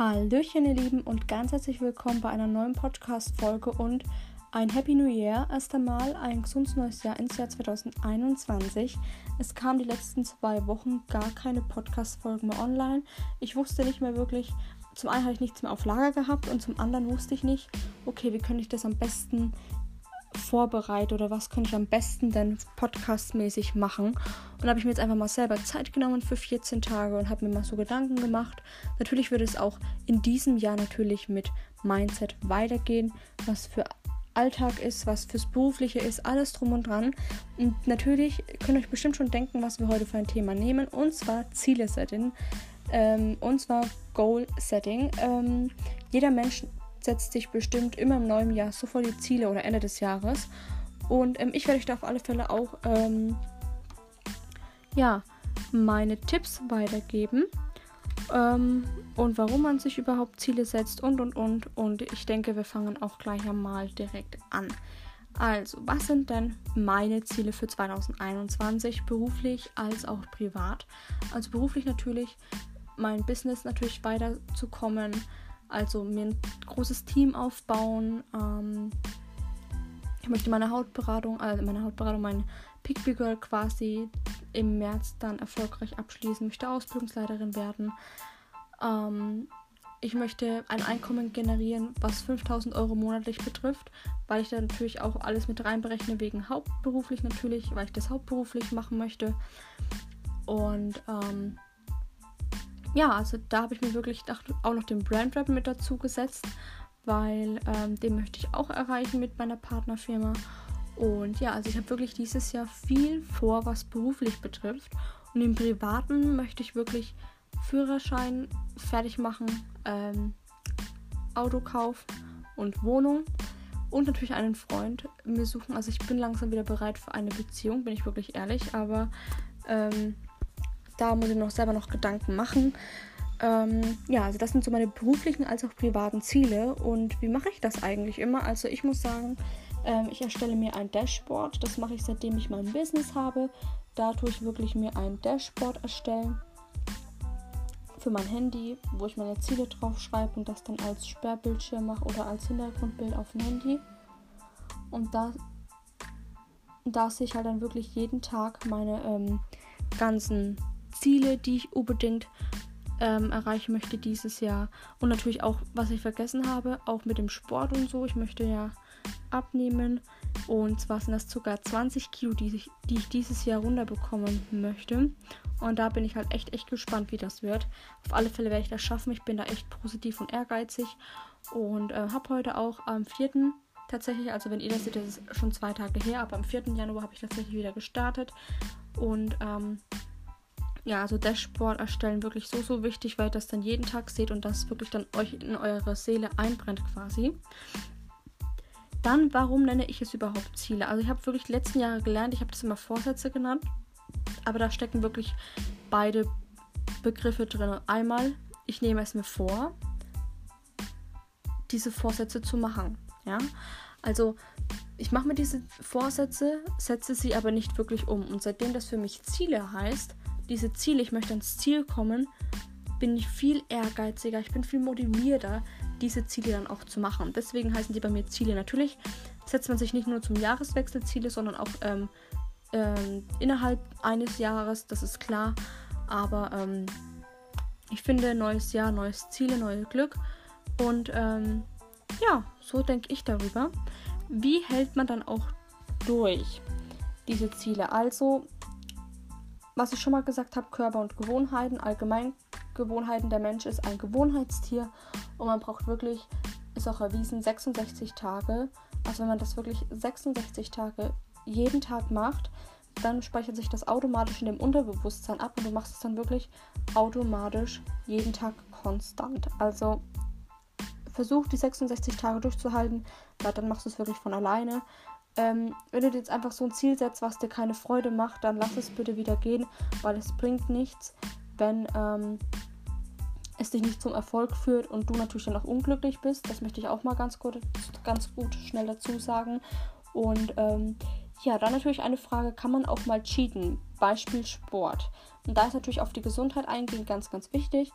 Hallöchen, ihr Lieben, und ganz herzlich willkommen bei einer neuen Podcast-Folge und ein Happy New Year. Erst einmal ein gesundes neues Jahr ins Jahr 2021. Es kam die letzten zwei Wochen gar keine Podcast-Folgen mehr online. Ich wusste nicht mehr wirklich, zum einen hatte ich nichts mehr auf Lager gehabt und zum anderen wusste ich nicht, okay, wie könnte ich das am besten vorbereite oder was könnte ich am besten denn podcastmäßig machen. Und habe ich mir jetzt einfach mal selber Zeit genommen für 14 Tage und habe mir mal so Gedanken gemacht. Natürlich wird es auch in diesem Jahr natürlich mit Mindset weitergehen, was für Alltag ist, was fürs Berufliche ist, alles drum und dran. Und natürlich könnt ihr euch bestimmt schon denken, was wir heute für ein Thema nehmen, und zwar Ziele setzen. Ähm, und zwar Goal Setting. Ähm, jeder Mensch setzt sich bestimmt immer im neuen Jahr so voll die Ziele oder Ende des Jahres. Und ähm, ich werde euch da auf alle Fälle auch ähm, ja, meine Tipps weitergeben. Ähm, und warum man sich überhaupt Ziele setzt und und und. Und ich denke, wir fangen auch gleich einmal direkt an. Also, was sind denn meine Ziele für 2021, beruflich als auch privat? Also beruflich natürlich mein Business natürlich weiterzukommen, also mir ein großes Team aufbauen. Ähm, ich möchte meine Hautberatung, also meine Hautberatung, mein Pigby Girl quasi im März dann erfolgreich abschließen, möchte Ausbildungsleiterin werden. Ähm, ich möchte ein Einkommen generieren, was 5000 Euro monatlich betrifft, weil ich da natürlich auch alles mit reinberechne, wegen hauptberuflich natürlich, weil ich das hauptberuflich machen möchte. Und ähm, ja, also da habe ich mir wirklich auch noch den Brand Rap mit dazu gesetzt, weil ähm, den möchte ich auch erreichen mit meiner Partnerfirma. Und ja, also ich habe wirklich dieses Jahr viel vor, was beruflich betrifft. Und im Privaten möchte ich wirklich Führerschein fertig machen, ähm, Autokauf und Wohnung und natürlich einen Freund mir suchen. Also ich bin langsam wieder bereit für eine Beziehung, bin ich wirklich ehrlich, aber ähm, da muss ich noch selber noch Gedanken machen. Ähm, ja, also das sind so meine beruflichen als auch privaten Ziele. Und wie mache ich das eigentlich immer? Also ich muss sagen, ähm, ich erstelle mir ein Dashboard. Das mache ich seitdem ich mein Business habe. Da tue ich wirklich mir ein Dashboard erstellen für mein Handy, wo ich meine Ziele drauf schreibe und das dann als Sperrbildschirm mache oder als Hintergrundbild auf dem Handy. Und da, da sehe ich halt dann wirklich jeden Tag meine ähm, ganzen Ziele, die ich unbedingt ähm, erreichen möchte dieses Jahr. Und natürlich auch, was ich vergessen habe, auch mit dem Sport und so. Ich möchte ja abnehmen. Und zwar sind das sogar 20 Kilo, die ich, die ich dieses Jahr runterbekommen möchte. Und da bin ich halt echt, echt gespannt, wie das wird. Auf alle Fälle werde ich das schaffen. Ich bin da echt positiv und ehrgeizig. Und äh, habe heute auch am 4. tatsächlich, also wenn ihr das seht, das ist schon zwei Tage her, aber am 4. Januar habe ich tatsächlich wieder gestartet. Und ähm, ja, also Dashboard erstellen wirklich so, so wichtig, weil ihr das dann jeden Tag seht und das wirklich dann euch in eure Seele einbrennt quasi. Dann, warum nenne ich es überhaupt Ziele? Also ich habe wirklich die letzten Jahre gelernt, ich habe das immer Vorsätze genannt, aber da stecken wirklich beide Begriffe drin. Einmal, ich nehme es mir vor, diese Vorsätze zu machen. Ja, also ich mache mir diese Vorsätze, setze sie aber nicht wirklich um. Und seitdem das für mich Ziele heißt, diese Ziele, ich möchte ans Ziel kommen, bin ich viel ehrgeiziger, ich bin viel motivierter, diese Ziele dann auch zu machen. Deswegen heißen die bei mir Ziele. Natürlich setzt man sich nicht nur zum Jahreswechsel Ziele, sondern auch ähm, ähm, innerhalb eines Jahres, das ist klar. Aber ähm, ich finde, neues Jahr, neues Ziele, neues Glück. Und ähm, ja, so denke ich darüber. Wie hält man dann auch durch diese Ziele? Also, was ich schon mal gesagt habe, Körper und Gewohnheiten, allgemein Gewohnheiten. Der Mensch ist ein Gewohnheitstier und man braucht wirklich, ist auch erwiesen, 66 Tage. Also wenn man das wirklich 66 Tage jeden Tag macht, dann speichert sich das automatisch in dem Unterbewusstsein ab und du machst es dann wirklich automatisch jeden Tag konstant. Also versuch die 66 Tage durchzuhalten, weil dann machst du es wirklich von alleine. Ähm, wenn du dir jetzt einfach so ein Ziel setzt, was dir keine Freude macht, dann lass es bitte wieder gehen, weil es bringt nichts, wenn ähm, es dich nicht zum Erfolg führt und du natürlich dann auch unglücklich bist. Das möchte ich auch mal ganz gut, ganz gut schnell dazu sagen. Und ähm, Ja, dann natürlich eine Frage, kann man auch mal cheaten? Beispiel Sport. Und da ist natürlich auf die Gesundheit eingehen ganz, ganz wichtig.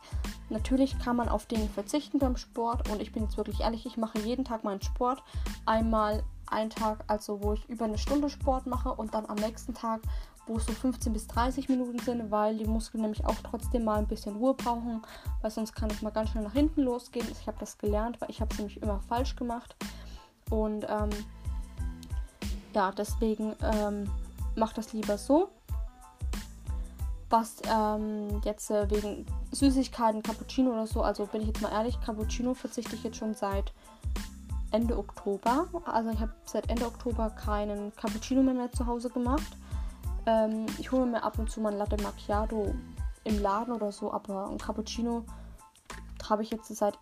Natürlich kann man auf Dinge verzichten beim Sport. Und ich bin jetzt wirklich ehrlich, ich mache jeden Tag meinen Sport. Einmal einen Tag, also wo ich über eine Stunde Sport mache und dann am nächsten Tag, wo es so 15 bis 30 Minuten sind, weil die Muskeln nämlich auch trotzdem mal ein bisschen Ruhe brauchen, weil sonst kann es mal ganz schnell nach hinten losgehen. Ich habe das gelernt, weil ich habe es nämlich immer falsch gemacht. Und ähm, ja, deswegen ähm, macht das lieber so. Was ähm, jetzt äh, wegen Süßigkeiten, Cappuccino oder so, also bin ich jetzt mal ehrlich, Cappuccino verzichte ich jetzt schon seit Ende Oktober. Also ich habe seit Ende Oktober keinen Cappuccino mehr, mehr zu Hause gemacht. Ähm, ich hole mir ab und zu mal ein Latte Macchiato im Laden oder so, aber ein Cappuccino habe ich jetzt seit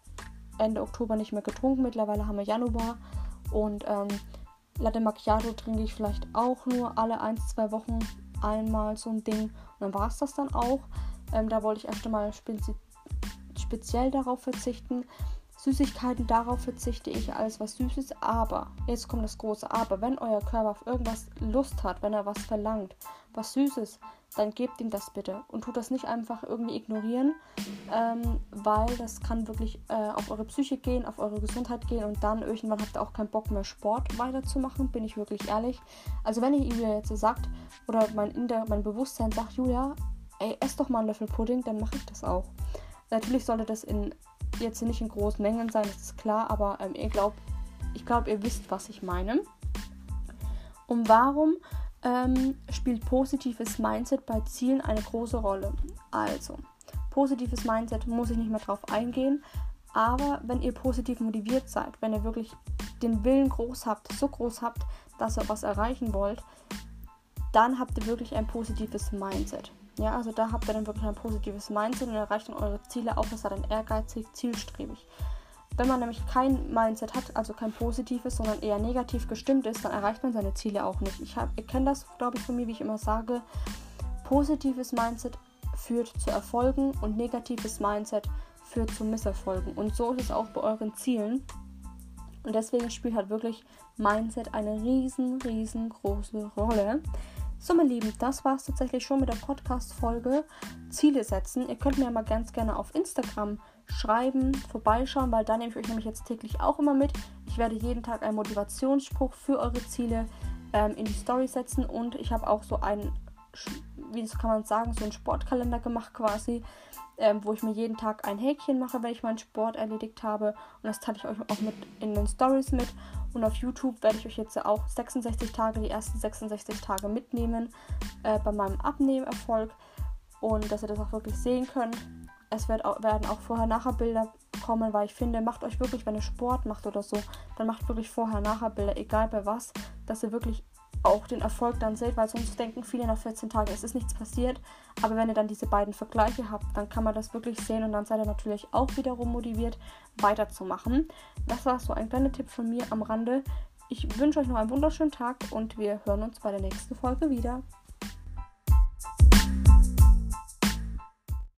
Ende Oktober nicht mehr getrunken. Mittlerweile haben wir Januar und ähm, Latte Macchiato trinke ich vielleicht auch nur alle ein, zwei Wochen einmal so ein Ding. Und dann war es das dann auch. Ähm, da wollte ich erst einmal spezi speziell darauf verzichten. Süßigkeiten, darauf verzichte ich alles was Süßes. Aber, jetzt kommt das große Aber, wenn euer Körper auf irgendwas Lust hat, wenn er was verlangt, was Süßes, dann gebt ihm das bitte und tut das nicht einfach irgendwie ignorieren, ähm, weil das kann wirklich äh, auf eure Psyche gehen, auf eure Gesundheit gehen und dann irgendwann habt ihr auch keinen Bock mehr Sport weiterzumachen, bin ich wirklich ehrlich. Also wenn ihr Julia jetzt sagt oder mein, Inter mein Bewusstsein sagt, Julia, ey, ess doch mal einen Löffel Pudding, dann mache ich das auch. Natürlich sollte das in jetzt nicht in großen Mengen sein, das ist klar, aber ähm, ihr glaubt, ich glaube, ihr wisst, was ich meine. Und warum ähm, spielt positives Mindset bei Zielen eine große Rolle? Also, positives Mindset muss ich nicht mehr drauf eingehen, aber wenn ihr positiv motiviert seid, wenn ihr wirklich den Willen groß habt, so groß habt, dass ihr was erreichen wollt, dann habt ihr wirklich ein positives Mindset. Ja, also da habt ihr dann wirklich ein positives Mindset und erreicht dann eure Ziele auch, das seid dann ehrgeizig, zielstrebig. Wenn man nämlich kein Mindset hat, also kein positives, sondern eher negativ gestimmt ist, dann erreicht man seine Ziele auch nicht. Ich, ich kenne das, glaube ich, von mir, wie ich immer sage. Positives Mindset führt zu Erfolgen und negatives Mindset führt zu Misserfolgen. Und so ist es auch bei euren Zielen. Und deswegen spielt halt wirklich Mindset eine riesen, riesengroße Rolle. So, meine Lieben, das war es tatsächlich schon mit der Podcast-Folge Ziele setzen. Ihr könnt mir mal ganz gerne auf Instagram schreiben, vorbeischauen, weil da nehme ich euch nämlich jetzt täglich auch immer mit. Ich werde jeden Tag einen Motivationsspruch für eure Ziele ähm, in die Story setzen und ich habe auch so einen, wie kann man sagen, so einen Sportkalender gemacht quasi, ähm, wo ich mir jeden Tag ein Häkchen mache, wenn ich meinen Sport erledigt habe. Und das teile ich euch auch mit in den Stories mit. Und auf YouTube werde ich euch jetzt auch 66 Tage, die ersten 66 Tage mitnehmen äh, bei meinem Abnehmerfolg. Und dass ihr das auch wirklich sehen könnt. Es wird auch, werden auch Vorher-Nachher-Bilder kommen, weil ich finde, macht euch wirklich, wenn ihr Sport macht oder so, dann macht wirklich Vorher-Nachher-Bilder, egal bei was, dass ihr wirklich auch den Erfolg dann seht, weil sonst denken viele nach 14 Tagen, es ist nichts passiert. Aber wenn ihr dann diese beiden Vergleiche habt, dann kann man das wirklich sehen und dann seid ihr natürlich auch wiederum motiviert, weiterzumachen. Das war so ein kleiner Tipp von mir am Rande. Ich wünsche euch noch einen wunderschönen Tag und wir hören uns bei der nächsten Folge wieder.